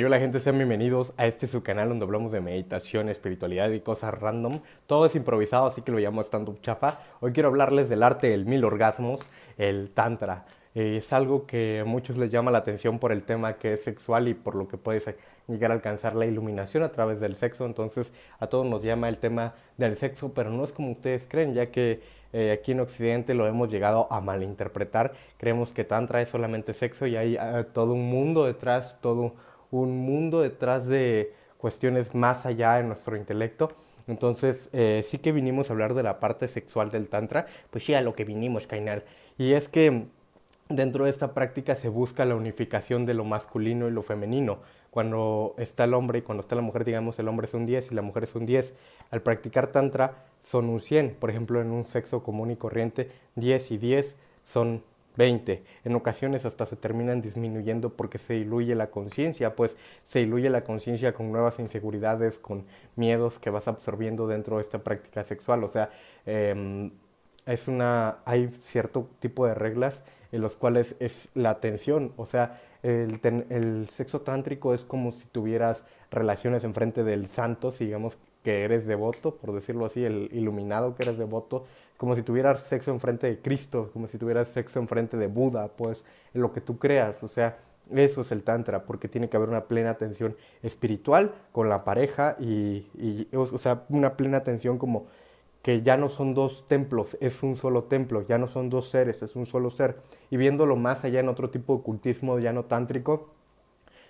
Hola gente, sean bienvenidos a este su canal donde hablamos de meditación, espiritualidad y cosas random. Todo es improvisado, así que lo llamo stand-up chafa. Hoy quiero hablarles del arte del mil orgasmos, el tantra. Eh, es algo que a muchos les llama la atención por el tema que es sexual y por lo que puedes llegar a alcanzar la iluminación a través del sexo. Entonces a todos nos llama el tema del sexo, pero no es como ustedes creen, ya que eh, aquí en Occidente lo hemos llegado a malinterpretar. Creemos que tantra es solamente sexo y hay eh, todo un mundo detrás, todo un mundo detrás de cuestiones más allá de nuestro intelecto. Entonces, eh, sí que vinimos a hablar de la parte sexual del Tantra, pues sí, a lo que vinimos, Kainal. Y es que dentro de esta práctica se busca la unificación de lo masculino y lo femenino. Cuando está el hombre y cuando está la mujer, digamos, el hombre es un 10 y la mujer es un 10. Al practicar Tantra son un 100. Por ejemplo, en un sexo común y corriente, 10 y 10 son 20. En ocasiones hasta se terminan disminuyendo porque se diluye la conciencia, pues se diluye la conciencia con nuevas inseguridades, con miedos que vas absorbiendo dentro de esta práctica sexual. O sea, em, es una, hay cierto tipo de reglas en los cuales es la tensión, o sea, el, el sexo tántrico es como si tuvieras relaciones enfrente del santo, si digamos que eres devoto, por decirlo así, el iluminado que eres devoto, como si tuvieras sexo enfrente de Cristo, como si tuvieras sexo enfrente de Buda, pues en lo que tú creas, o sea, eso es el tantra, porque tiene que haber una plena atención espiritual con la pareja y, o sea, una plena atención como que ya no son dos templos, es un solo templo, ya no son dos seres, es un solo ser. Y viéndolo más allá en otro tipo de ocultismo ya no tántrico,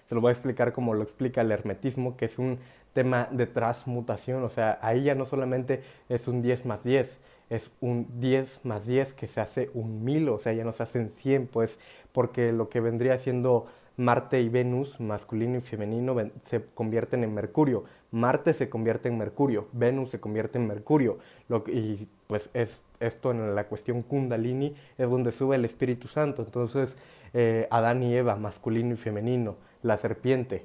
se lo voy a explicar como lo explica el hermetismo, que es un tema de transmutación, o sea, ahí ya no solamente es un 10 más 10, es un 10 más 10 que se hace un 1000, o sea, ya no se hacen 100, pues, porque lo que vendría siendo Marte y Venus, masculino y femenino, se convierten en Mercurio. Marte se convierte en Mercurio, Venus se convierte en Mercurio. Lo y pues es esto en la cuestión Kundalini es donde sube el Espíritu Santo. Entonces, eh, Adán y Eva, masculino y femenino la serpiente,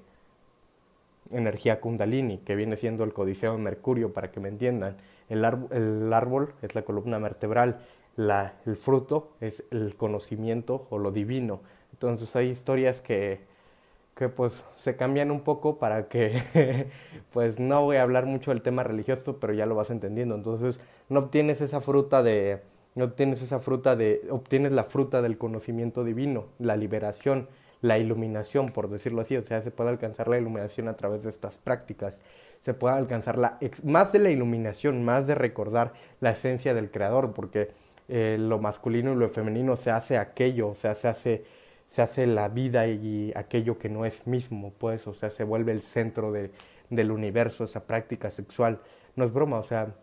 energía kundalini, que viene siendo el codiceo de Mercurio, para que me entiendan. El, árbol es la columna vertebral, la, el fruto es el conocimiento o lo divino. Entonces hay historias que, que pues se cambian un poco para que, pues no voy a hablar mucho del tema religioso, pero ya lo vas entendiendo. Entonces no obtienes esa fruta de, no obtienes esa fruta de, obtienes la fruta del conocimiento divino, la liberación la iluminación, por decirlo así, o sea, se puede alcanzar la iluminación a través de estas prácticas, se puede alcanzar la, más de la iluminación, más de recordar la esencia del creador, porque eh, lo masculino y lo femenino se hace aquello, o sea, se hace, se hace la vida y aquello que no es mismo, pues, o sea, se vuelve el centro de, del universo, esa práctica sexual. No es broma, o sea,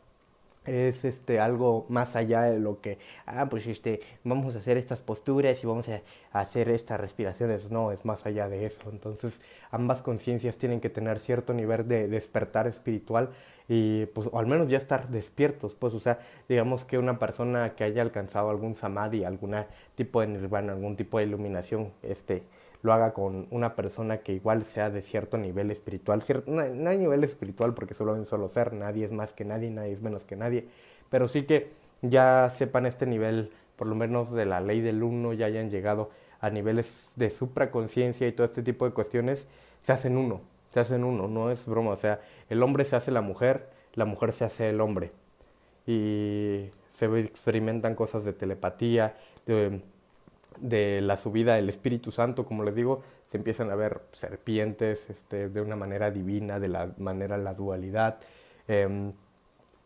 es este algo más allá de lo que ah pues este vamos a hacer estas posturas y vamos a hacer estas respiraciones. No es más allá de eso. Entonces ambas conciencias tienen que tener cierto nivel de despertar espiritual y pues o al menos ya estar despiertos pues o sea digamos que una persona que haya alcanzado algún samadhi algún tipo de nirvana algún tipo de iluminación este lo haga con una persona que igual sea de cierto nivel espiritual. Cierto, no, hay nivel espiritual porque solo hay un solo ser, nadie es más que nadie, nadie es menos que nadie, pero sí que ya sepan este nivel, por lo menos de la ley del uno, ya hayan llegado a niveles de supraconciencia y todo este tipo de cuestiones, se hacen uno, se hacen uno, no es broma, o sea, el hombre se hace la mujer, la mujer se hace el hombre. Y se experimentan cosas de telepatía, de de la subida del Espíritu Santo, como les digo, se empiezan a ver serpientes este, de una manera divina, de la manera la dualidad. Em,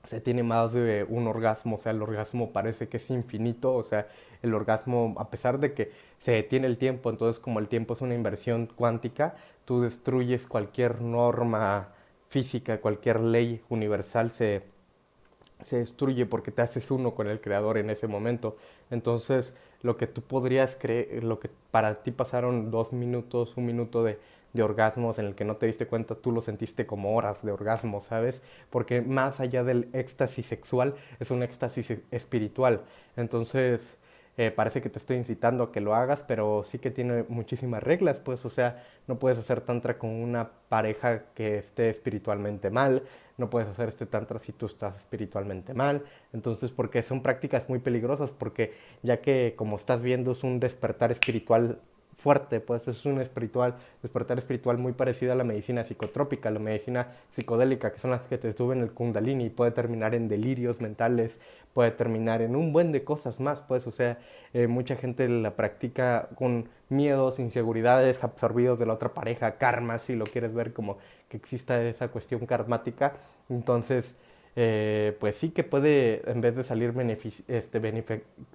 se tiene más de un orgasmo, o sea, el orgasmo parece que es infinito, o sea, el orgasmo, a pesar de que se detiene el tiempo, entonces como el tiempo es una inversión cuántica, tú destruyes cualquier norma física, cualquier ley universal se, se destruye porque te haces uno con el creador en ese momento. Entonces, lo que tú podrías creer, lo que para ti pasaron dos minutos, un minuto de, de orgasmos en el que no te diste cuenta, tú lo sentiste como horas de orgasmo, ¿sabes? Porque más allá del éxtasis sexual, es un éxtasis espiritual. Entonces, eh, parece que te estoy incitando a que lo hagas, pero sí que tiene muchísimas reglas, pues, o sea, no puedes hacer tantra con una pareja que esté espiritualmente mal, no puedes hacer este tantra si tú estás espiritualmente mal, entonces, porque son prácticas muy peligrosas, porque ya que como estás viendo es un despertar espiritual fuerte, pues es un espiritual, despertar espiritual muy parecido a la medicina psicotrópica, la medicina psicodélica, que son las que te suben el kundalini, puede terminar en delirios mentales, puede terminar en un buen de cosas más, pues, o sea, eh, mucha gente la practica con miedos, inseguridades, absorbidos de la otra pareja, karma, si lo quieres ver como que exista esa cuestión karmática, entonces, eh, pues sí que puede, en vez de salir este,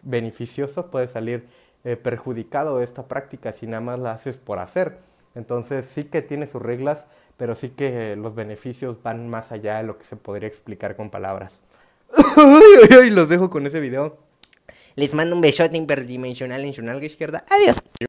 beneficioso, puede salir eh, perjudicado esta práctica si nada más la haces por hacer. Entonces sí que tiene sus reglas, pero sí que los beneficios van más allá de lo que se podría explicar con palabras. y los dejo con ese video. Les mando un besote interdimensional en su nalga izquierda. Adiós.